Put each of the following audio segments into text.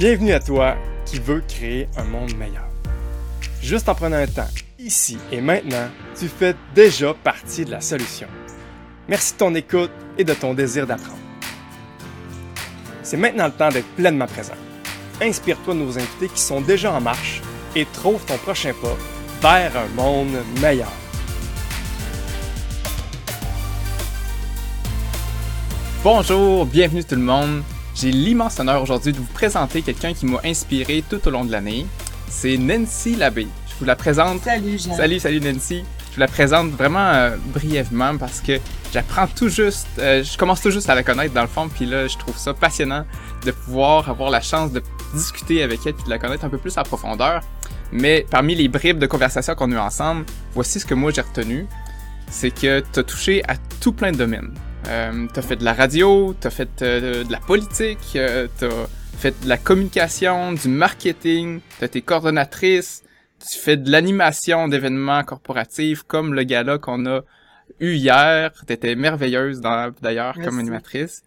Bienvenue à toi qui veux créer un monde meilleur. Juste en prenant un temps, ici et maintenant, tu fais déjà partie de la solution. Merci de ton écoute et de ton désir d'apprendre. C'est maintenant le temps d'être pleinement présent. Inspire-toi de nos invités qui sont déjà en marche et trouve ton prochain pas vers un monde meilleur. Bonjour, bienvenue tout le monde. J'ai l'immense honneur aujourd'hui de vous présenter quelqu'un qui m'a inspiré tout au long de l'année. C'est Nancy Labbé. Je vous la présente. Salut Jean. Salut, salut Nancy. Je vous la présente vraiment euh, brièvement parce que j'apprends tout juste, euh, je commence tout juste à la connaître dans le fond, puis là je trouve ça passionnant de pouvoir avoir la chance de discuter avec elle puis de la connaître un peu plus en profondeur. Mais parmi les bribes de conversation qu'on a eu ensemble, voici ce que moi j'ai retenu, c'est que tu as touché à tout plein de domaines. Euh, t'as fait de la radio, t'as fait euh, de la politique, euh, t'as fait de la communication, du marketing, t'as été coordonnatrice, tu fais de l'animation d'événements corporatifs comme le gala qu'on a eu hier. T'étais merveilleuse d'ailleurs comme animatrice.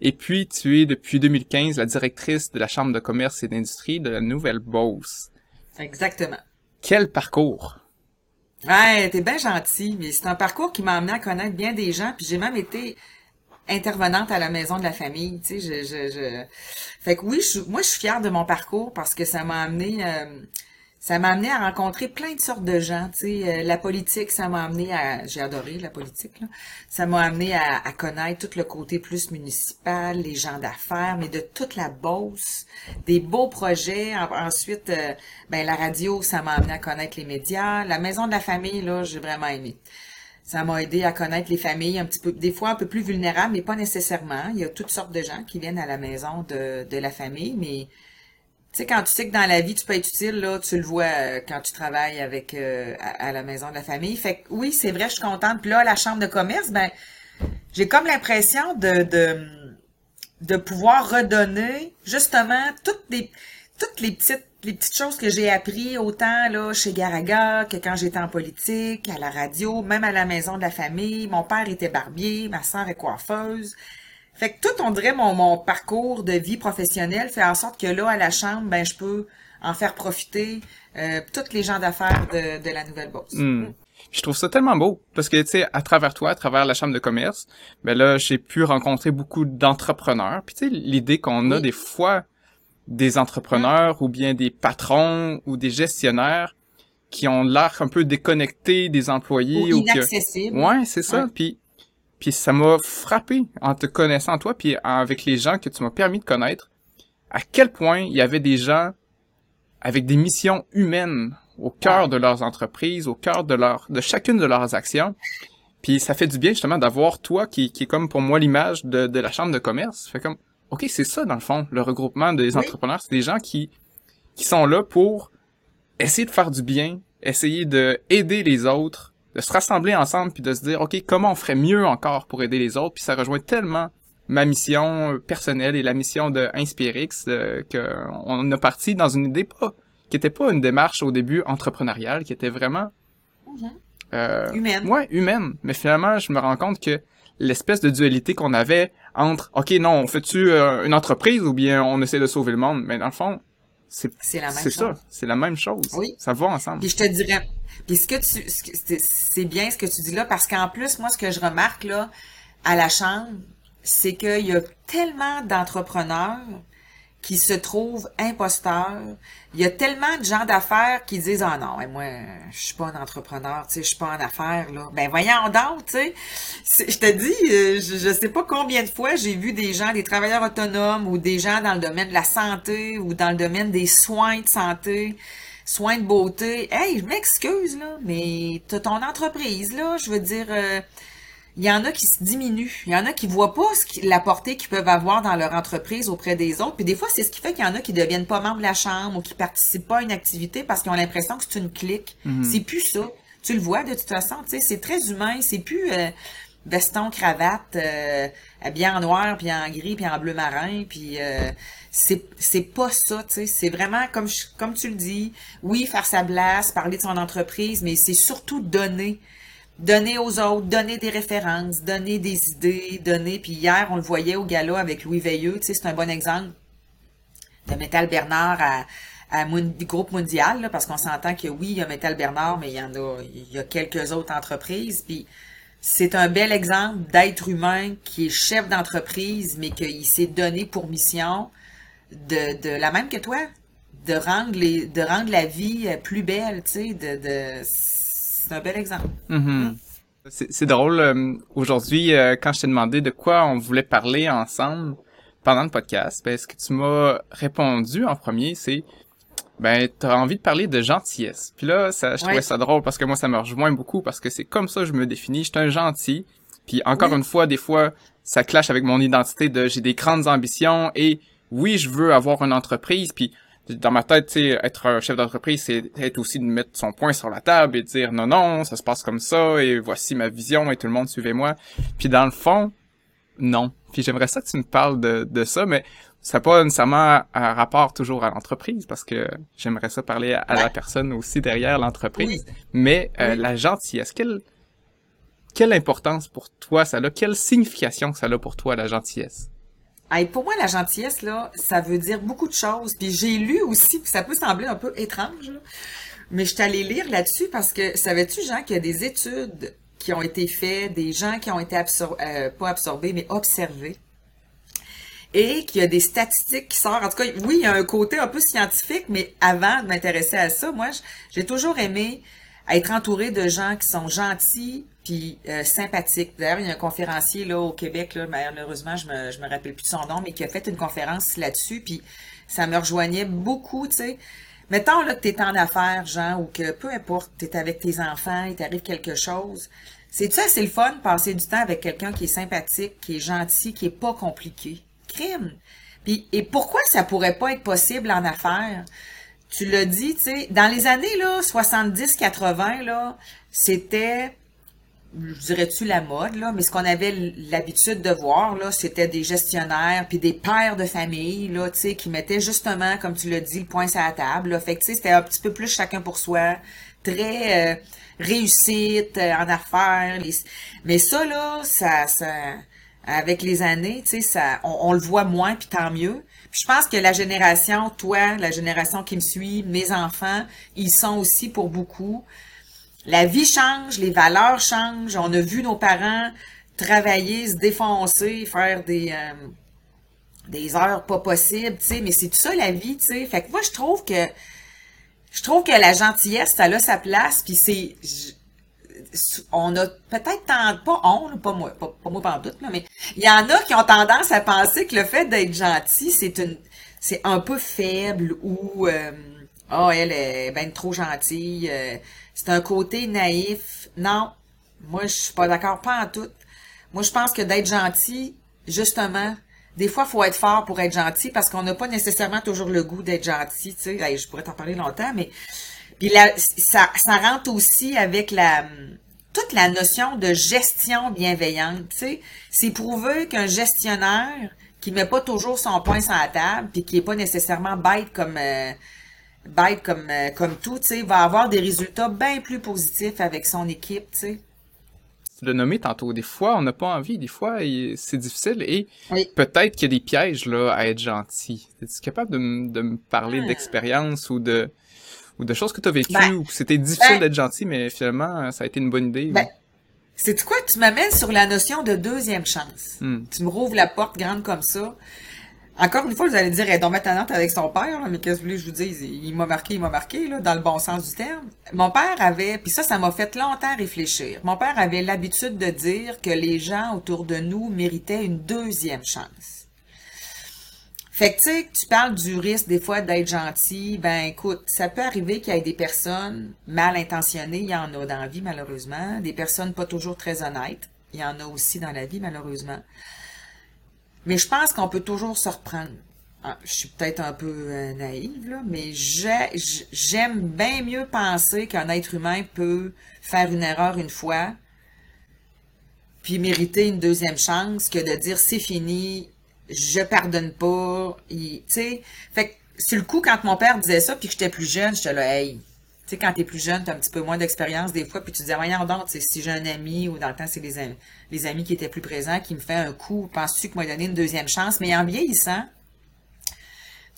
Et puis tu es depuis 2015 la directrice de la Chambre de commerce et d'industrie de la Nouvelle-Beauce. Exactement. Quel parcours! Ouais, t'es bien gentil, mais c'est un parcours qui m'a amené à connaître bien des gens, puis j'ai même été intervenante à la maison de la famille, tu sais, je, je, je... Fait que oui, je, moi je suis fière de mon parcours parce que ça m'a amené euh, ça m'a amené à rencontrer plein de sortes de gens. Tu sais, euh, la politique, ça m'a amené à, j'ai adoré la politique. Là. Ça m'a amené à, connaître tout le côté plus municipal, les gens d'affaires, mais de toute la bosse, des beaux projets. ensuite, euh, ben la radio, ça m'a amené à connaître les médias. La maison de la famille, là, j'ai vraiment aimé. Ça m'a aidé à connaître les familles un petit peu, des fois un peu plus vulnérables, mais pas nécessairement. Il y a toutes sortes de gens qui viennent à la maison de, de la famille, mais tu sais, quand tu sais que dans la vie, tu peux être utile, là, tu le vois euh, quand tu travailles avec euh, à, la maison de la famille. Fait que oui, c'est vrai, je suis contente. Puis là, la chambre de commerce, ben, j'ai comme l'impression de, de, de pouvoir redonner justement toutes les toutes les petites les petites choses que j'ai appris autant là chez Garaga que quand j'étais en politique, à la radio, même à la maison de la famille. Mon père était barbier, ma soeur est coiffeuse. Fait que tout, on dirait, mon, mon parcours de vie professionnelle fait en sorte que là, à la chambre, ben, je peux en faire profiter euh, toutes les gens d'affaires de, de la nouvelle bourse. Hmm. Je trouve ça tellement beau parce que tu sais à travers toi, à travers la chambre de commerce, ben là j'ai pu rencontrer beaucoup d'entrepreneurs. Puis tu sais l'idée qu'on a des fois des entrepreneurs ou bien des patrons ou des gestionnaires qui ont l'air un peu déconnectés des employés ou, inaccessibles. Ouais, c'est ça. Puis puis ça m'a frappé en te connaissant toi, puis avec les gens que tu m'as permis de connaître, à quel point il y avait des gens avec des missions humaines au cœur de leurs entreprises, au cœur de leur, de chacune de leurs actions. Puis ça fait du bien justement d'avoir toi qui, qui est comme pour moi l'image de, de la chambre de commerce. Fait comme, ok, c'est ça dans le fond, le regroupement des entrepreneurs, c'est des gens qui qui sont là pour essayer de faire du bien, essayer de aider les autres, de se rassembler ensemble puis de se dire ok comment on ferait mieux encore pour aider les autres? Puis ça rejoint tellement ma mission personnelle et la mission de Inspirix euh, que on a parti dans une idée pas qui était pas une démarche au début entrepreneuriale qui était vraiment mm-hmm. euh, humaine. ouais humaine. Mais finalement je me rends compte que l'espèce de dualité qu'on avait entre ok non on fait-tu euh, une entreprise ou bien on essaie de sauver le monde? Mais dans le fond c'est c'est ça c'est la même chose. Oui. Ça va ensemble. Puis je te dirais puis ce que tu, c'est bien ce que tu dis là, parce qu'en plus, moi, ce que je remarque là, à la chambre, c'est qu'il y a tellement d'entrepreneurs qui se trouvent imposteurs. Il y a tellement de gens d'affaires qui disent ah non, moi je suis pas un entrepreneur, tu sais, je suis pas en affaires là. Ben voyons donc, tu sais. Je te dis, euh, je, je sais pas combien de fois j'ai vu des gens, des travailleurs autonomes ou des gens dans le domaine de la santé ou dans le domaine des soins de santé soins de beauté. Hey, je m'excuse, là, mais t'as ton entreprise, là, je veux dire, euh, il y en a qui se diminuent. Il y en a qui voient pas ce la portée qu'ils peuvent avoir dans leur entreprise auprès des autres. Puis des fois, c'est ce qui fait qu'il y en a qui deviennent pas membres de la chambre ou qui participent pas à une activité parce qu'ils ont l'impression que c'est une clique. Mhm. C'est plus ça. Tu le vois de toute façon, tu sais, c'est très humain. C'est plus euh, veston, cravate, euh, bien en noir, puis en gris, puis en bleu marin, puis euh, c'est c'est pas ça, tu sais, c'est vraiment comme comme tu le dis, oui, faire sa place, parler de son entreprise, mais c'est surtout donner donner aux autres, donner des références, donner des idées, donner puis hier on le voyait au gala avec Louis Veilleux, tu sais, c'est un bon exemple. de Métal Bernard à, à groupe mondial, parce qu'on s'entend que oui, il y a Métal Bernard, mais il y en a, il y a quelques autres entreprises. Puis c'est un bel exemple d'être humain qui est chef d'entreprise, mais qu'il s'est donné pour mission de, de la même que toi, de rendre les, de rendre la vie plus belle, tu sais, de c'est un bel exemple. Mm-hmm. C'est drôle. Euh, aujourd'hui, euh, quand je t'ai demandé de quoi on voulait parler ensemble pendant le podcast, ben, ce que tu m'as répondu en premier, c'est ben t'as envie de parler de gentillesse. Puis là, ça, je trouvais ça drôle parce que moi, ça me rejoint beaucoup parce que c'est comme ça que je me définis. Je suis un gentil. Puis encore une fois, des fois, ça clash avec mon identité de j'ai des grandes ambitions et oui, je veux avoir une entreprise. Puis dans ma tête, tu être un chef d'entreprise, c'est être aussi de mettre son point sur la table et de dire non, non, ça se passe comme ça et voici ma vision et tout le monde suivez-moi. Puis dans le fond, non. Puis j'aimerais ça que tu me parles de, de ça, mais ça n'a pas nécessairement un rapport toujours à l'entreprise parce que j'aimerais ça parler à, la personne aussi derrière l'entreprise. Mais euh, la gentillesse, quelle, quelle importance pour toi ça a? Quelle signification ça a pour toi la gentillesse? Pour moi, la gentillesse, là, ça veut dire beaucoup de choses. Puis j'ai lu aussi, puis ça peut sembler un peu étrange, mais je suis allée lire là-dessus parce que savais-tu, Jean, qu'il y a des études qui ont été faites, des gens qui ont été euh, pas absorbés, mais observés et qu'il y a des statistiques qui sortent. En tout cas, oui, il y a un côté un peu scientifique, mais avant de m'intéresser à ça, moi, j'ai toujours aimé être entouré de gens qui sont gentils puis euh, sympathiques. D'ailleurs, il y a un conférencier là au Québec, là, malheureusement, je me, je me rappelle plus de son nom, mais qui a fait une conférence là-dessus, puis ça me rejoignait beaucoup, tu sais. Mettons là, que tu es en affaires, Jean, ou que peu importe, tu es avec tes enfants, il t'arrive quelque chose. C'est ça, c'est le fun, passer du temps avec quelqu'un qui est sympathique, qui est gentil, qui est pas compliqué? Crime. Puis, et pourquoi ça pourrait pas être possible en affaires? Tu l'as dit, tu sais, dans les années là 70-80 là, c'était dirais-tu la mode là, mais ce qu'on avait l'habitude de voir là, c'était des gestionnaires puis des pères de famille là, tu sais, qui mettaient justement, comme tu l'as dit, le point sur la table. Là. Fait que tu c'était un petit peu plus chacun pour soi, très euh, réussite euh, en affaires. Mais ça là, ça, ça, avec les années, tu sais, ça, on, le voit moins, puis tant mieux. Puis je pense que la génération, toi, la génération qui me suit, mes enfants, ils sont aussi pour beaucoup. La vie change, les valeurs changent. On a vu nos parents travailler, se défoncer, faire des euh, des heures pas possibles, tu sais. Mais c'est tout ça la vie, tu sais. Fait que moi, je trouve que je trouve que la gentillesse, ça a sa place. Puis c'est on a peut-être pas on, pas moi, pas, moi pas doute, mais il y en a qui ont tendance à penser que le fait d'être gentil, c'est une c'est un peu faible ou euh, oh elle est ben trop gentille. Euh, c'est un côté naïf. Non, moi je suis pas d'accord pas en tout. Moi je pense que d'être gentil, justement, des fois, faut être fort pour être gentil parce qu'on n'a pas nécessairement toujours le goût d'être gentil. Tu sais, je pourrais t'en parler longtemps, mais puis là, ça, ça rentre aussi avec la toute la notion de gestion bienveillante. Tu sais, c'est prouvé qu'un gestionnaire qui met pas toujours son point sur la table, puis qui est pas nécessairement bête comme euh, bête comme euh, comme tout, tu sais, va avoir des résultats bien plus positifs avec son équipe. Tu sais. Tu l'as nommé tantôt. Des fois, on n'a pas envie. Des fois, c'est difficile. Et peut-être qu'il y a des pièges là à être gentil. Es-tu capable de, me parler ah. d'expérience ou de ou de choses que tu as vécues ben, ou que c'était difficile ben d'être gentil, mais finalement, ça a été une bonne idée. Ben, c'est quoi? Tu m'amènes sur la notion de deuxième chance? Hmm. Tu me rouvres la porte grande comme ça. Encore une fois, vous allez dire, elle est donc avec son père, mais qu'est-ce que je vous dise? Il m'a marqué, il m'a marqué, là, dans le bon sens du terme. Mon père avait, puis ça, ça m'a fait longtemps réfléchir. Mon père avait l'habitude de dire que les gens autour de nous méritaient une deuxième chance. Fait que, tu sais, tu parles du risque des fois d'être gentil. Ben, écoute, ça peut arriver qu'il y ait des personnes mal intentionnées. Il y en a dans la vie, malheureusement. Des personnes pas toujours très honnêtes. Il y en a aussi dans la vie, malheureusement. Mais je pense qu'on peut toujours se reprendre. Ah, je suis peut-être un peu euh, naïve, là, mais j'aime bien mieux penser qu'un être humain peut faire une erreur une fois, puis mériter une deuxième chance, que de dire c'est fini, je pardonne pas. Tu sais, fait que sur le coup, quand mon père disait ça, puis que j'étais plus jeune, j'étais là, hey, sais, quand t'es plus jeune, t'as un petit peu moins d'expérience des fois, puis tu te disais, voyons donc, si j'ai un ami, ou dans le temps, c'est les amis, les amis qui étaient plus présents, qui me fait un coup, penses-tu que m'a donné une deuxième chance? Mais en vieillissant,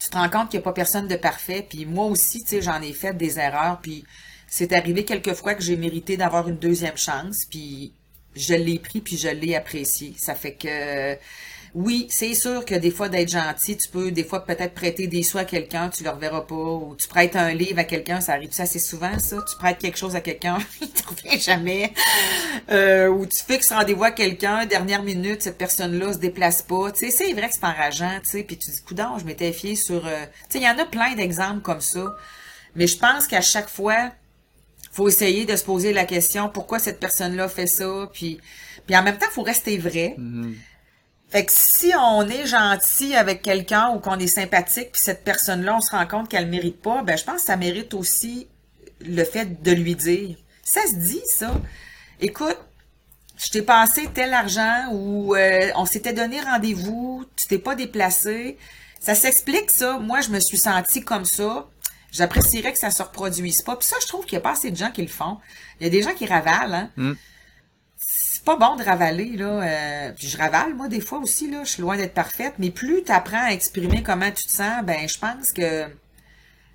tu te rends compte qu'il n'y a pas personne de parfait. Puis moi aussi, tu sais, j'en ai fait des erreurs. Puis c'est arrivé quelques fois que j'ai mérité d'avoir une deuxième chance. Puis je l'ai pris, puis je l'ai apprécié. Ça fait que oui, c'est sûr que des fois d'être gentil, tu peux des fois peut-être prêter des sous à quelqu'un, tu le reverras pas, ou tu prêtes un livre à quelqu'un, ça arrive assez souvent, ça? Tu prêtes quelque chose à quelqu'un, il te revient jamais. Euh, ou tu fixes rendez-vous à quelqu'un, dernière minute, cette personne-là se déplace pas. Tu sais, c'est vrai que c'est enrageant, tu sais, puis tu dis, coudon, je m'étais fié sur... Euh, tu sais, il y en a plein d'exemples comme ça. Mais je pense qu'à chaque fois, faut essayer de se poser la question, pourquoi cette personne-là fait ça, puis... Puis en même temps, faut rester vrai. Mhm. Fait que si on est gentil avec quelqu'un ou qu'on est sympathique, puis cette personne-là, on se rend compte qu'elle mérite pas, ben je pense que ça mérite aussi le fait de lui dire. Ça se dit, ça. Écoute, je t'ai passé tel argent ou euh, on s'était donné rendez-vous, tu t'es pas déplacé. Ça s'explique, ça. Moi, je me suis sentie comme ça. J'apprécierais que ça se reproduise pas. Puis ça, je trouve qu'il y a pas assez de gens qui le font. Il y a des gens qui ravalent, hein. Mm. C'est pas bon de ravaler, là. euh, puis je ravale, moi, des fois aussi, là. Je suis loin d'être parfaite. Mais plus tu apprends à exprimer comment tu te sens, ben, je pense que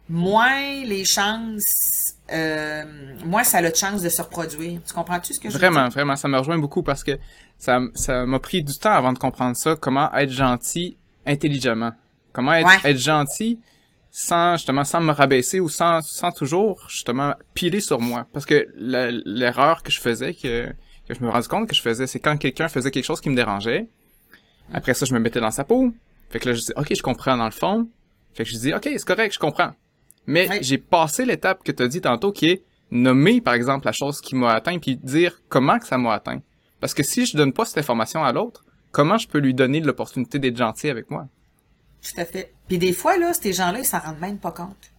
moins les chances, euh, moins ça a de chance de se reproduire. Tu comprends-tu ce que je veux Vraiment, dire? vraiment, ça me rejoint beaucoup parce que ça, ça m'a pris du temps avant de comprendre ça, comment être gentil intelligemment. Comment être, Ouais. être gentil sans, justement, sans me rabaisser ou sans, sans toujours, justement, piler sur moi. Parce que l'erreur que je faisais, que, que je me rendais compte que je faisais, c'est quand quelqu'un faisait quelque chose qui me dérangeait. Après ça, je me mettais dans sa peau. Fait que là, je dis, OK, je comprends dans le fond. Fait que je dis, OK, c'est correct, je comprends. Mais j'ai passé l'étape que tu as dit tantôt qui est nommer, par exemple, la chose qui m'a atteint puis dire comment que ça m'a atteint. Parce que si je donne pas cette information à l'autre, comment je peux lui donner l'opportunité d'être gentil avec moi? Tout à fait. Puis des fois, là, ces gens-là, ils s'en rendent même pas compte.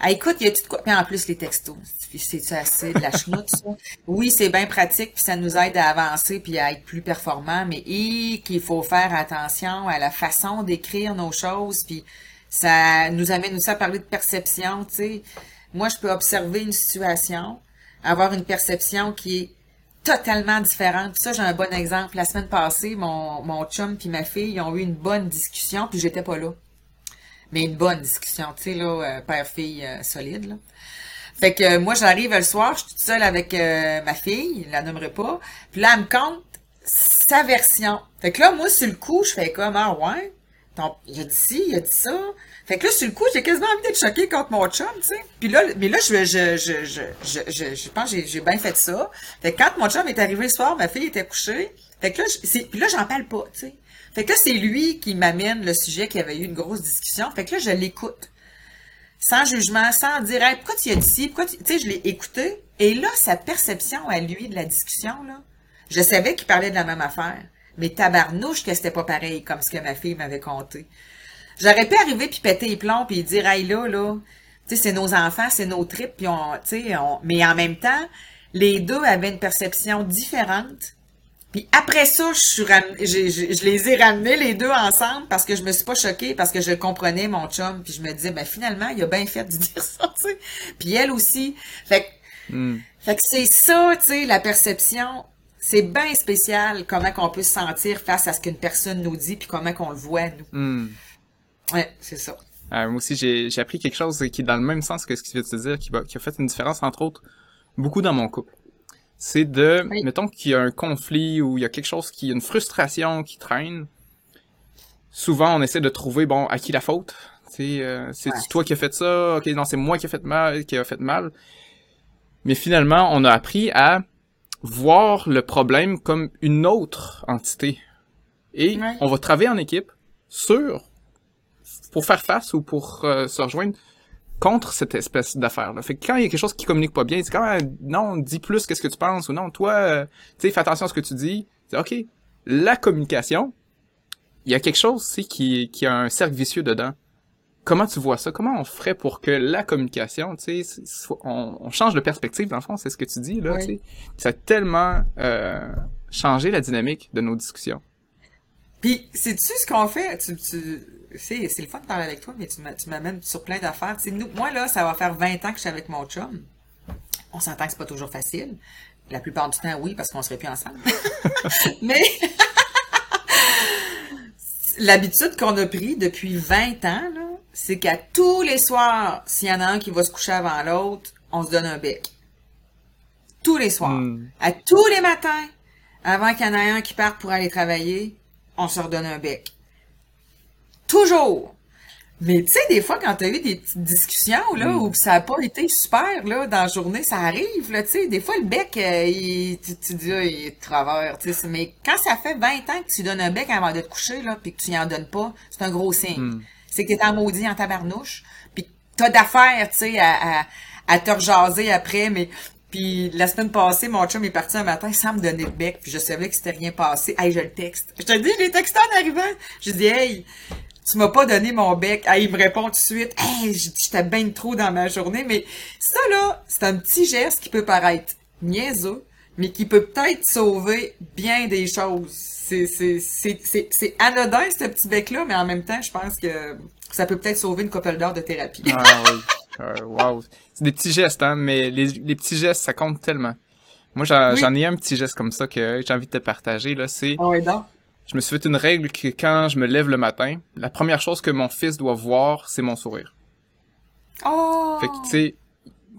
Ah, écoute, il y a tout de quoi. Puis en plus, les textos. C'est assez de la chenoute, ça. Oui, c'est bien pratique, puis ça nous aide à avancer puis à être plus performant, mais qu'il faut faire attention à la façon d'écrire nos choses, puis ça nous amène aussi à parler de perception, tu sais. Moi, je peux observer une situation, avoir une perception qui est totalement différente. Puis ça, j'ai un bon exemple. La semaine passée, mon, mon chum puis ma fille, ils ont eu une bonne discussion, puis j'étais pas là. Mais une bonne discussion, tu sais, là, euh, père-fille euh, solide, là. Fait que euh, moi, j'arrive le soir, je suis toute seule avec euh, ma fille, je la nommerai pas. Puis là, elle me compte sa version. Fait que là, moi, sur le coup, je fais comme, ah ouais, il a dit ci, il a dit ça. Fait que là, sur le coup, j'ai quasiment envie d'être choquée contre mon chum, tu sais. Puis là, mais là, je, je, je, je, je, je, je pense que j'ai, bien fait ça. Fait que quand mon chum est arrivé le soir, ma fille était couchée. Fait que là, je- puis là, j'en parle pas, tu sais. Fait que c'est lui qui m'amène le sujet qu'il y avait eu une grosse discussion. Fait que là, je l'écoute. Sans jugement, sans dire, pourquoi tu as dit ci, pourquoi tu, tu sais, je l'ai écouté. Et là, sa perception à lui de la discussion, là, je savais qu'il parlait de la même affaire. Mais tabarnouche que c'était pas pareil comme ce que ma fille m'avait conté. J'aurais pu arriver puis péter les plombs puis dire hey là là, tu sais c'est nos enfants, c'est nos tripes puis on on mais en même temps, les deux avaient une perception différente. Puis après ça, je suis ram- je les ai ramenés les deux ensemble parce que je me suis pas choquée parce que je comprenais mon chum puis je me disais ben finalement, il a bien fait de dire ça, tu sais. Puis elle aussi. Fait que Hmm. fait que c'est ça, tu sais, la perception. C'est bien spécial comment qu'on peut se sentir face à ce qu'une personne nous dit puis comment qu'on le voit, nous. Hmm. Ouais, c'est ça. Euh, moi aussi, j'ai j'ai appris quelque chose qui est dans le même sens que ce que tu viens de te dire, qui, qui a fait une différence, entre autres, beaucoup dans mon couple. C'est de, Oui. mettons qu'il y a un conflit ou il y a quelque chose qui, une frustration qui traîne. Souvent, on essaie de trouver, bon, à qui la faute? Euh, c'est Ouais. toi qui as fait ça, ok, non, c'est moi qui ai fait mal, qui a fait mal. Mais finalement, on a appris à voir le problème comme une autre entité. Et Ouais. on va travailler en équipe sur pour faire face ou pour euh, se rejoindre contre cette espèce d'affaire-là. Fait que quand il y a quelque chose qui communique pas bien, c'est quand même, non, dis plus qu'est-ce que tu penses, ou non, toi, euh, tu sais, fais attention à ce que tu dis. C'est OK, la communication, il y a quelque chose, c'est qui, qui a un cercle vicieux dedans. Comment tu vois ça? Comment on ferait pour que la communication, tu sais, on, on change de perspective, dans le fond, c'est ce que tu dis, là, Oui. tu sais. Ça a tellement euh, changé la dynamique de nos discussions. Puis, sais-tu ce qu'on fait? Tu, tu, c'est, c'est le fun de parler avec toi, mais tu, m'a- tu m'amènes sur plein d'affaires. Tu sais, nous, moi, là, ça va faire 20 ans que je suis avec mon chum. On s'entend que c'est pas toujours facile. La plupart du temps, oui, parce qu'on serait plus ensemble. mais, l'habitude qu'on a pris depuis 20 ans, là, c'est qu'à tous les soirs, s'il y en a un qui va se coucher avant l'autre, on se donne un bec. Tous les soirs. Hmm. À tous les matins, avant qu'il y en ait un qui parte pour aller travailler, on se redonne un bec. Toujours. Mais tu sais, des fois, quand t'as eu des petites discussions, là, où ça a pas été super, là, dans la journée, ça arrive, là, tu sais. Des fois, le bec, euh, il, tu, tu dis, ah, il est de travers, tu sais. Mais quand ça fait 20 ans que tu donnes un bec avant de te coucher, là, puis que tu y en donnes pas, c'est un gros signe. C'est que t'es en maudit en tabarnouche, puis t'as d'affaires, tu sais, à, à, à te rejaser après, mais... Puis la semaine passée, mon chum est parti un matin sans me donner le bec, puis je savais que c'était rien passé. Hey, je le texte. Je te dis, je l'ai texté en arrivant. Je dis, hey, tu m'as pas donné mon bec. Ah, il me répond tout de suite. Hey, j'étais bien trop dans ma journée. Mais ça, là, c'est un petit geste qui peut paraître niaiseux, mais qui peut peut-être sauver bien des choses. C'est anodin, ce petit bec-là, mais en même temps, je pense que ça peut peut-être sauver une couple d'heures de thérapie. Ah oui. Wow. C'est des petits gestes, hein, mais les, les petits gestes, ça compte tellement. Moi, j'en Oui. ai un petit geste comme ça que j'ai envie de te partager, là. C'est, donc? je me suis fait une règle que quand je me lève le matin, la première chose que mon fils doit voir, c'est mon sourire. Oh! Fait que, tu sais,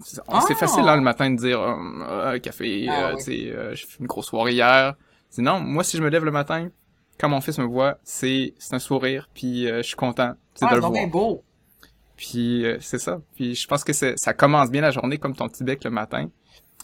c'est Ah! facile, hein, le matin de dire, euh, euh, café, Ah euh, oui. tu sais, euh, j'ai fait une grosse soirée hier. C'est non, moi, si je me lève le matin, quand mon fils me voit, c'est, c'est un sourire, puis euh, je suis content, c'est Ah, de le voir. beau. Puis euh, c'est ça. Puis je pense que ça commence bien la journée comme ton petit bec le matin.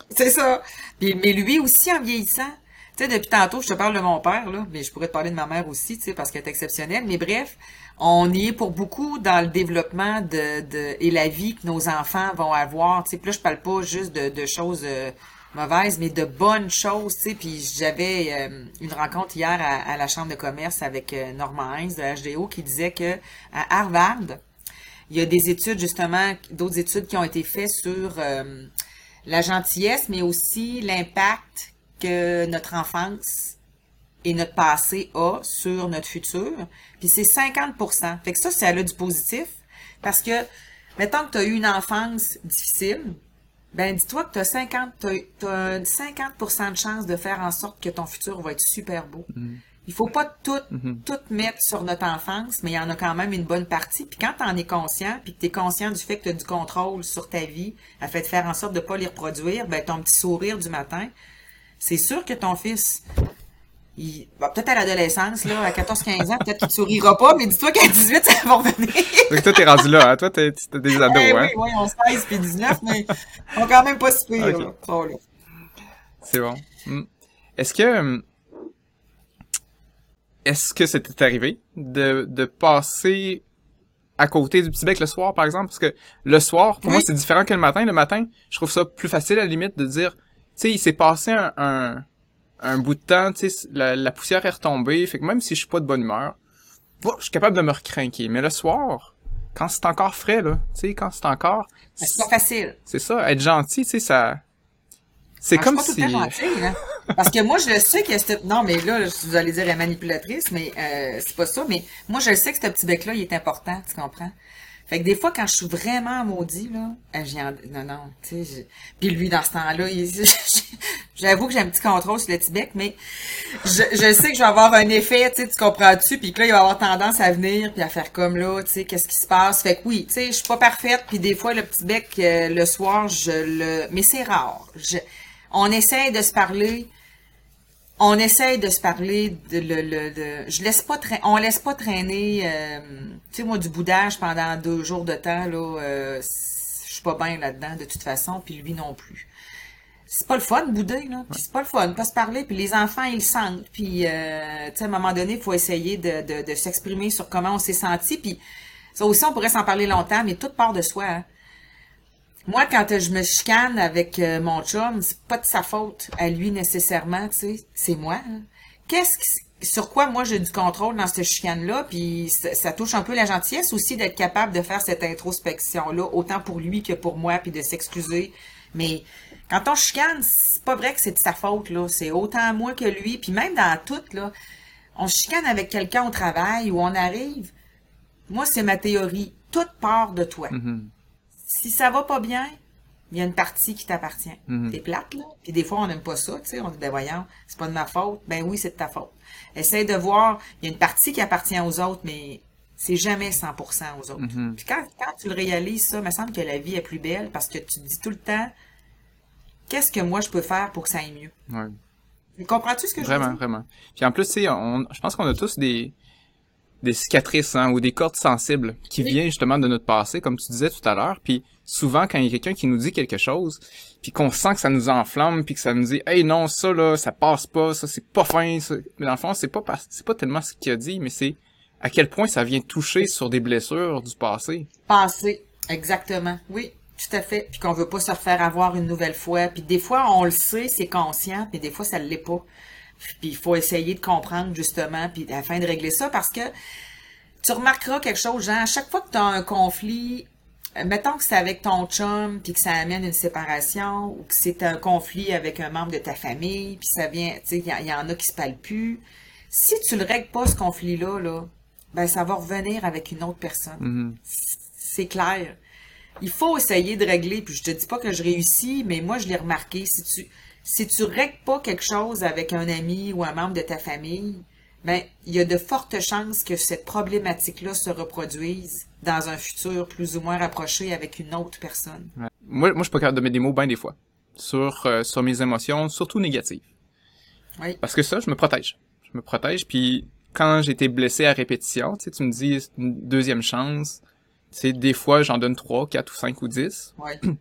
C'est ça. Puis, mais lui aussi, en vieillissant, tu sais, depuis tantôt, je te parle de mon père, là, mais je pourrais te parler de ma mère aussi, tu sais, parce qu'elle est exceptionnelle. Mais bref, on y est pour beaucoup dans le développement de, de et la vie que nos enfants vont avoir. Tu sais, puis là, je parle pas juste de, de choses euh, mauvaises, mais de bonnes choses, tu sais. Puis j'avais euh, une rencontre hier à, à la chambre de commerce avec euh, Normand Heinz de HDO qui disait que à Harvard, il y a des études, justement, d'autres études qui ont été faites sur euh, la gentillesse, mais aussi l'impact que notre enfance et notre passé a sur notre futur. Puis c'est 50% Fait que ça, ça a du positif. Parce que, mettons que tu as eu une enfance difficile, ben dis-toi que tu as 50, t'as, t'as 50 de chance de faire en sorte que ton futur va être super beau. Il faut pas tout, tout mettre sur notre enfance, mais il y en a quand même une bonne partie. Puis quand tu en es conscient, puis que tu es conscient du fait que tu as du contrôle sur ta vie, à fait de faire en sorte de pas les reproduire, ben ton petit sourire du matin, c'est sûr que ton fils, il, bon, peut-être à l'adolescence, là, à 14-15 ans, peut-être qu'il te sourira pas, mais dis-toi qu'à 18, ça va revenir. Donc toi, t'es rendu là, hein? Toi, t'es t'es des ados, Eh hein? oui, oui, on 16 puis 19, mais on quand même pas si pire. C'est bon. Hmm. Est-ce que... Est-ce que c'était arrivé de, de passer à côté du petit bec le soir, par exemple? Parce que le soir, pour Oui. moi, c'est différent que le matin. Le matin, je trouve ça plus facile, à la limite, de dire... Tu sais, il s'est passé un, un, un bout de temps, tu sais, la, la poussière est retombée, fait que même si je suis pas de bonne humeur, bon, je suis capable de me recrinquer. Mais le soir, quand c'est encore frais, là, tu sais, quand c'est encore... C'est pas facile. C'est ça, être gentil, tu sais, ça... C'est Ah, comme si... hein. Parce que moi, je le sais que cette... Non, mais là, vous allez dire la manipulatrice, mais euh, c'est pas ça. Mais moi, je le sais que ce petit bec-là, il est important, tu comprends? Fait que des fois, quand je suis vraiment maudit, là, euh, j'ai... Non, non, tu sais... je- Puis lui, dans ce temps-là, il... j'avoue que j'ai un petit contrôle sur le petit bec, mais je, je sais que je vais avoir un effet, tu sais, tu comprends-tu? Puis que là, il va avoir tendance à venir, puis à faire comme là, tu sais, qu'est-ce qui se passe? Fait que oui, tu sais, je suis pas parfaite, puis des fois, le petit bec, euh, le soir, je le... Mais c'est rare. Je... On essaye de se parler on essaye de se parler de le, le, de- je laisse pas traîner on laisse pas traîner euh, tu sais moi du boudage pendant deux jours de temps là euh, je suis pas bien là-dedans de toute façon puis lui non plus c'est pas le fun bouder là c'est pas le fun pas se parler puis les enfants ils le sentent puis euh, tu sais à un moment donné il faut essayer de, de, s'exprimer sur comment on s'est senti puis ça aussi on pourrait s'en parler longtemps mais tout part de soi hein. Moi, quand euh, je me chicane avec euh, mon chum, c'est pas de sa faute à lui nécessairement, tu sais, c'est moi. hein. Qu'est-ce qui- sur quoi moi j'ai du contrôle dans cette chicane-là, puis ça, touche un peu la gentillesse aussi d'être capable de faire cette introspection-là, autant pour lui que pour moi, puis de s'excuser. Mais quand on chicane, c'est pas vrai que c'est de sa faute, là. C'est autant moi que lui, puis même dans tout, là. On chicane avec quelqu'un au travail où on arrive. Moi, c'est ma théorie. Tout part de toi Mhm. Si ça va pas bien, il y a une partie qui t'appartient. Mhm. T'es plate, là. Puis des fois, on n'aime pas ça, tu sais. On dit, ben voyons, c'est pas de ma faute. Ben oui, c'est de ta faute. Essaye de voir, il y a une partie qui appartient aux autres, mais c'est jamais 100% aux autres. Mhm. Puis quand, quand tu le réalises, ça, me semble que la vie est plus belle parce que tu te dis tout le temps, qu'est-ce que moi je peux faire pour que ça aille mieux? Ouais. Comprends-tu ce que je veux Vraiment, dire? vraiment. Puis en plus, tu sais, on, je pense qu'on a tous des des cicatrices hein, ou des cordes sensibles qui Oui. viennent justement de notre passé, comme tu disais tout à l'heure. Puis souvent, quand il y a quelqu'un qui nous dit quelque chose, puis qu'on sent que ça nous enflamme, puis que ça nous dit, hey non, ça là, ça passe pas, ça c'est pas fin. Ça. Mais dans le fond, c'est pas c'est pas tellement ce qu'il a dit, mais c'est à quel point ça vient toucher sur des blessures du passé. Passer. Exactement. Oui, tout à fait. Puis qu'on veut pas se refaire avoir une nouvelle fois. Puis des fois, on le sait, c'est conscient, mais des fois, ça ne l'est pas. Puis il faut essayer de comprendre, justement, puis afin de régler ça, parce que tu remarqueras quelque chose, genre, à chaque fois que tu as un conflit, mettons que c'est avec ton chum, puis que ça amène une séparation, ou que c'est un conflit avec un membre de ta famille, puis ça vient, tu sais, il y, en- il y en a qui se parlent plus. Si tu le règles pas, ce conflit-là, là, ben ça va revenir avec une autre personne Mhm. c'est clair. Il faut essayer de régler, puis je te dis pas que je réussis, mais moi je l'ai remarqué. Si tu si tu règles pas quelque chose avec un ami ou un membre de ta famille, ben il y a de fortes chances que cette problématique-là se reproduise dans un futur plus ou moins rapproché avec une autre personne. Ouais. Moi, moi, je suis pas capable de mettre des mots bien des fois sur euh, sur mes émotions, surtout négatives. Oui. Parce que ça, je me protège. Je me protège, puis quand j'ai été blessé à répétition, tu sais, tu me dis une deuxième chance, tu sais, des fois, j'en donne trois, quatre ou cinq ou dix. Oui.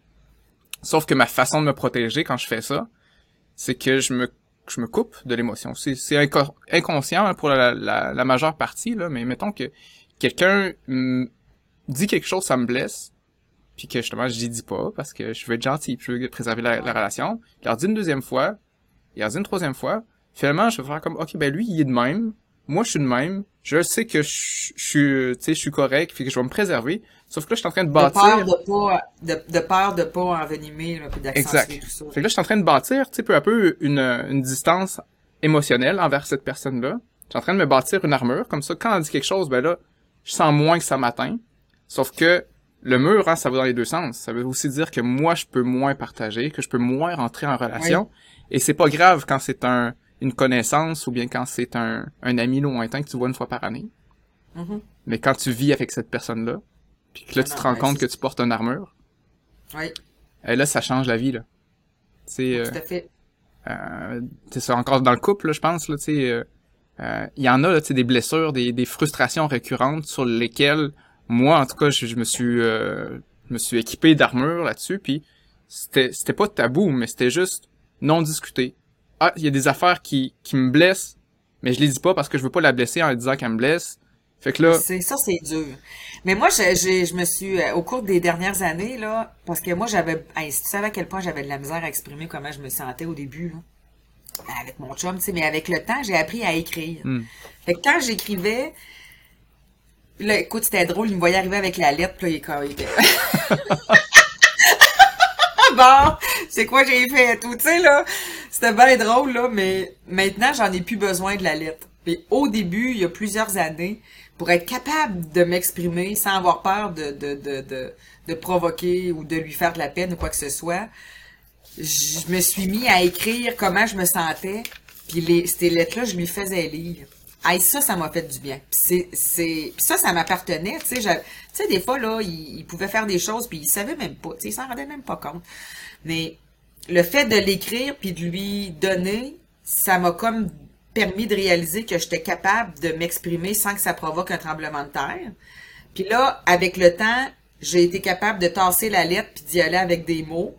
Sauf que ma façon de me protéger quand je fais ça, c'est que je me je me coupe de l'émotion. C'est c'est inco- inconscient pour la, la, la majeure partie, là, mais mettons que quelqu'un dit quelque chose, ça me blesse, puis que justement, je dis pas parce que je veux être gentil, puis je veux préserver la, la relation. Il leur dit une deuxième fois, il leur dit une troisième fois. Finalement, je vais faire comme, ok, ben lui, il est de même. Moi, je suis de même. Je sais que je, je suis, tu sais, je suis correct, puis que je vais me préserver. Sauf que là, je suis en train de De bâtir. peur de pas de, de peur de pas envenimer là, puis Exact. tout ça. Fait que là, je suis en train de bâtir, tu sais, peu à peu, une, une distance émotionnelle envers cette personne-là. Je suis en train de me bâtir une armure, comme ça, quand on dit quelque chose, ben là, je sens moins que ça m'atteint. Sauf que le mur, hein, ça va dans les deux sens. Ça veut aussi dire que moi, je peux moins partager, que je peux moins rentrer en relation. Et c'est pas grave quand c'est un une connaissance ou bien quand c'est un, un ami lointain que tu vois une fois par année. Mhm. Mais quand tu vis avec cette personne-là, puis que là, Ah tu te rends compte que tu portes une armure, Oui, et là, ça change la vie, là. C'est, tout à fait. euh, c'est encore dans le couple là, je pense là euh, euh, il y en a là des blessures des, des frustrations récurrentes sur lesquelles moi en tout cas je, je me suis euh, je me suis équipé d'armure là-dessus puis c'était c'était pas tabou mais c'était juste non discuté ah il y a des affaires qui qui me blessent mais je les dis pas parce que je veux pas la blesser en lui disant qu'elle me blesse fait que là C'est ça, c'est dur. Mais moi, je, je, je me suis, euh, au cours des dernières années, là, parce que moi, j'avais, si tu savais à quel point j'avais de la misère à exprimer comment je me sentais au début, là, ben, avec mon chum, tu sais, mais avec le temps, j'ai appris à écrire. Hmm. Fait que quand j'écrivais, là, écoute, c'était drôle, il me voyait arriver avec la lettre, puis là, il est comme, il était- c'est quoi j'ai fait, tout, tu sais, là. C'était bien drôle, là, mais maintenant, j'en ai plus besoin de la lettre. Mais au début, il y a plusieurs années, pour être capable de m'exprimer sans avoir peur de, de, de, de, de provoquer ou de lui faire de la peine ou quoi que ce soit, je me suis mis à écrire comment je me sentais, puis les, ces lettres-là, je lui faisais lire. Hey, ça, ça m'a fait du bien. Puis c'est, ça, ça m'appartenait, tu sais. des fois, là, il, pouvait faire des choses, puis il savait même pas, tu sais, il s'en rendait même pas compte. Mais le fait de l'écrire puis de lui donner, ça m'a comme permis de réaliser que j'étais capable de m'exprimer sans que ça provoque un tremblement de terre. Puis là, avec le temps, j'ai été capable de tasser la lettre puis d'y aller avec des mots.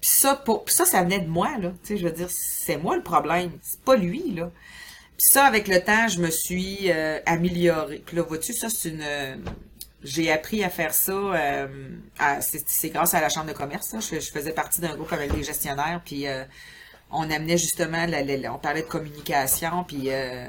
Puis ça, pour, ça, ça venait de moi, là. Tu sais, je veux dire, c'est moi le problème. C'est pas lui, là. Puis ça, avec le temps, je me suis euh, améliorée. Puis là, vois-tu, ça, c'est une... euh, j'ai appris à faire ça. euh, c'est, grâce à la chambre de commerce. Je, je faisais partie d'un groupe avec des gestionnaires, puis euh, on amenait justement, la, la- la- on parlait de communication, puis euh,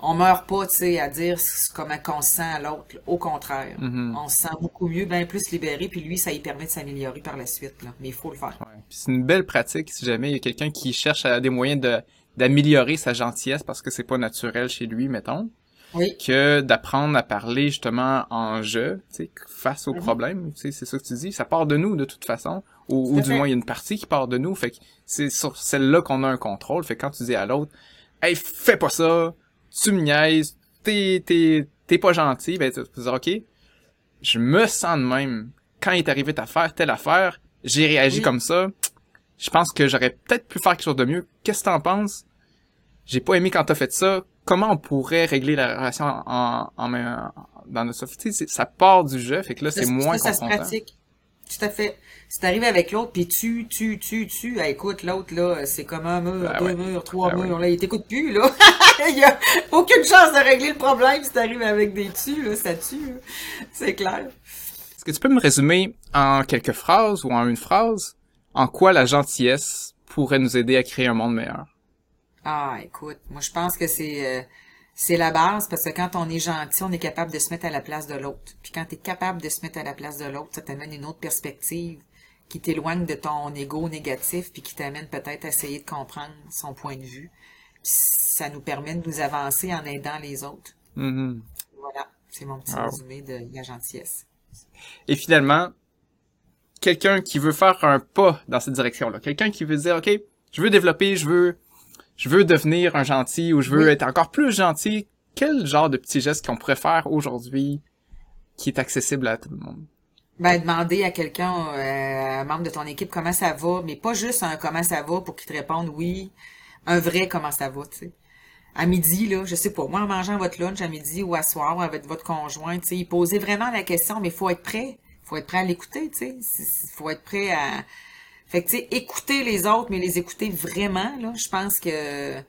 on meurt pas, tu sais, à dire comment qu'on se sent à l'autre. Au contraire, Mhm. on se sent beaucoup mieux, bien plus libéré, puis lui, ça lui permet de s'améliorer par la suite. Là. Mais il faut le faire. Ouais. Puis c'est une belle pratique si jamais il y a quelqu'un qui cherche à des moyens de d'améliorer sa gentillesse parce que c'est pas naturel chez lui, mettons, Oui. que d'apprendre à parler justement en jeu, tu sais, face aux Mhm. problèmes, tu sais, c'est ça que tu dis, ça part de nous de toute façon. Ou, ou du moins, il y a une partie qui part de nous. Fait que c'est sur celle-là qu'on a un contrôle. Fait que quand tu dis à l'autre, hey, fais pas ça, tu me niaises, t'es, t'es, t'es pas gentil, ben, tu vas dire, ok, je me sens de même. Quand il est arrivé ta affaire, telle affaire, j'ai réagi Oui. comme ça. Je pense que j'aurais peut-être pu faire quelque chose de mieux. Qu'est-ce que t'en penses? J'ai pas aimé quand t'as fait ça. Comment on pourrait régler la relation en, en, en- dans notre société? Ça part du jeu, fait que là, c'est moins ça, ça se pratique. Tout à fait. C'est arrivé avec l'autre, puis tu, tu, tu, tu. Ah, écoute, l'autre, là, c'est comme un mur, Ben deux ouais. murs, trois Ben murs. Là, il t'écoute plus, là. il y a aucune chance de régler le problème si t'arrives avec des tu, là, ça tue. C'est clair. Est-ce que tu peux me résumer en quelques phrases ou en une phrase en quoi la gentillesse pourrait nous aider à créer un monde meilleur? Ah, écoute, moi, je pense que c'est, euh, c'est la base parce que quand on est gentil, on est capable de se mettre à la place de l'autre. Puis quand tu es capable de se mettre à la place de l'autre, ça t'amène une autre perspective qui t'éloigne de ton ego négatif puis qui t'amène peut-être à essayer de comprendre son point de vue. Puis ça nous permet de nous avancer en aidant les autres. Mhm. Voilà, c'est mon petit Wow. résumé de la gentillesse. Et finalement, quelqu'un qui veut faire un pas dans cette direction-là, quelqu'un qui veut dire, OK, je veux développer, je veux, je veux devenir un gentil ou je veux Oui. être encore plus gentil, quel genre de petits gestes qu'on pourrait faire aujourd'hui qui est accessible à tout le monde? Ben, demander à quelqu'un, euh, un membre de ton équipe, comment ça va, mais pas juste un comment ça va pour qu'il te réponde oui, un vrai comment ça va, tu sais. À midi, là, je sais pas, moi, en mangeant votre lunch à midi ou à soir avec votre conjoint, tu sais, posez vraiment la question, mais faut être prêt. Faut être prêt à l'écouter, tu sais. Faut être prêt à... Fait que, tu sais, écouter les autres, mais les écouter vraiment, là, je pense que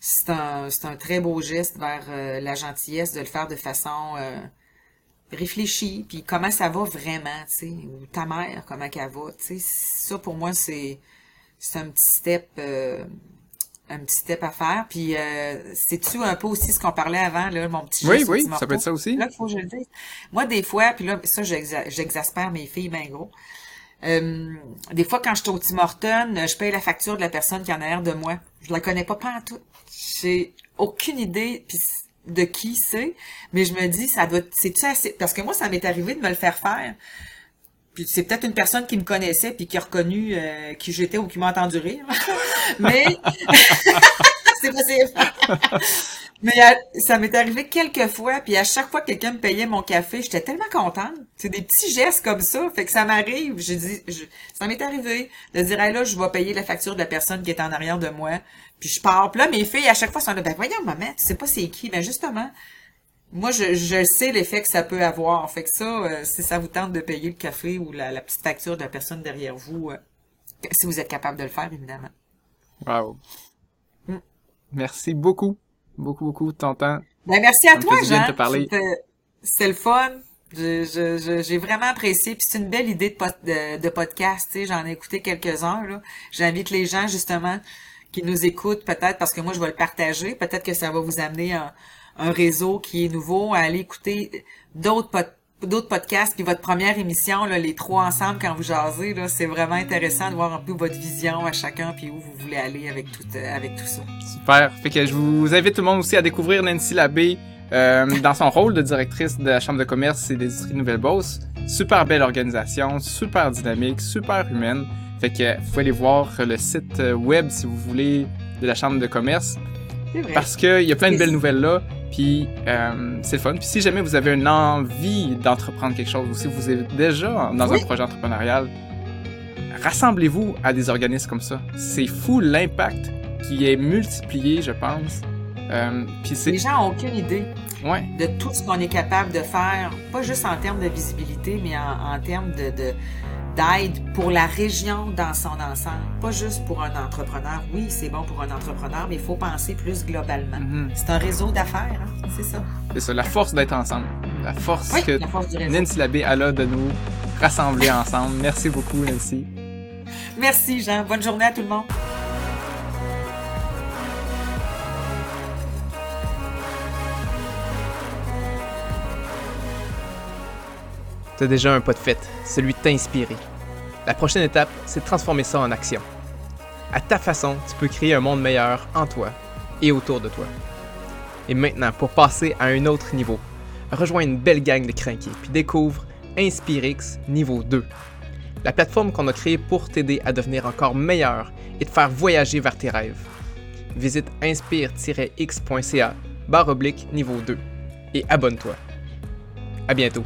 c'est un, c'est un très beau geste vers euh, la gentillesse de le faire de façon... euh, réfléchis, puis comment ça va vraiment, tu sais, ou ta mère, comment qu'elle va, tu sais, ça pour moi c'est c'est un petit step euh, un petit step à faire, puis euh, c'est-tu un peu aussi ce qu'on parlait avant, là, mon petit Oui, oui, ça peut être ça aussi. Là, faut que je le dise. Moi, des fois, puis là, ça, j'exa- j'exaspère mes filles ben gros. Euh, des fois, quand je suis au Tim Hortons, je paye la facture de la personne qui en a l'air de moi. Je la connais pas pas tout. J'ai aucune idée de qui c'est, mais je me dis, ça doit, c'est-tu assez, parce que moi, ça m'est arrivé de me le faire faire. Puis c'est peut-être une personne qui me connaissait puis qui a reconnu euh, qui j'étais ou qui m'a entendu rire. mais c'est possible. Mais ça m'est arrivé quelques fois, puis à chaque fois que quelqu'un me payait mon café, j'étais tellement contente. C'est des petits gestes comme ça, fait que ça m'arrive. J'ai dit, je- ça m'est arrivé de dire, hey, là, je vais payer la facture de la personne qui est en arrière de moi, puis je pars. Puis là, mes filles à chaque fois sont là, ben voyons, maman, tu sais pas c'est qui, ben justement. Moi, je, je sais l'effet que ça peut avoir. Fait que ça, euh, si ça vous tente de payer le café ou la, la petite facture de la personne derrière vous, euh, si vous êtes capable de le faire, évidemment. Wow. Mm. Merci beaucoup, beaucoup, beaucoup de ton temps. Ben, merci à Ça toi, Jean. te parler. C'était- C'était le fun. Je- je- je- J'ai vraiment apprécié. Puis c'est une belle idée de, pod- de, de podcast. tu sais. J'en ai écouté quelques-uns. là. J'invite les gens, justement, qui nous écoutent, peut-être parce que moi, je vais le partager. Peut-être que ça va vous amener un, un réseau qui est nouveau à aller écouter d'autres pod- d'autres podcasts. Puis votre première émission, là, les trois ensemble, quand vous jasez, là, c'est vraiment intéressant de voir un peu votre vision à chacun puis où vous voulez aller avec tout, euh, avec tout ça. Super. Fait que je vous invite tout le monde aussi à découvrir Nancy Labbé euh, dans son rôle de directrice de la Chambre de commerce et d'industrie Nouvelle-Beauce. Super belle organisation, super dynamique, super humaine. Fait que vous pouvez aller voir le site euh, web si vous voulez de la Chambre de commerce C'est vrai. parce qu'il y a plein de belles nouvelles là. Puis euh, c'est le fun. Puis si jamais vous avez une envie d'entreprendre quelque chose ou si vous êtes déjà dans Oui. un projet entrepreneurial, rassemblez-vous à des organismes comme ça. C'est fou l'impact qui est multiplié, je pense. Euh, puis c'est Les gens n'ont aucune idée ouais, de tout ce qu'on est capable de faire, pas juste en termes de visibilité, mais en, en termes de, de- d'aide pour la région dans son ensemble. Pas juste pour un entrepreneur. Oui, c'est bon pour un entrepreneur, mais il faut penser plus globalement. Mhm. C'est un réseau d'affaires, hein? c'est ça. c'est ça, la force d'être ensemble, la force Oui, que la force du réseau. Nancy Labbé a là de nous rassembler ensemble. Merci beaucoup Nancy. Merci, Jean. Bonne journée à tout le monde. T'as déjà un pas de fait, celui de t'inspirer. La prochaine étape, c'est de transformer ça en action. À ta façon, tu peux créer un monde meilleur en toi et autour de toi. Et maintenant, pour passer à un autre niveau, rejoins une belle gang de crinqués puis découvre Inspirix niveau 2. la plateforme qu'on a créée pour t'aider à devenir encore meilleur et te faire voyager vers tes rêves. Visite inspire-x.ca barre oblique niveau 2 et abonne-toi. À bientôt.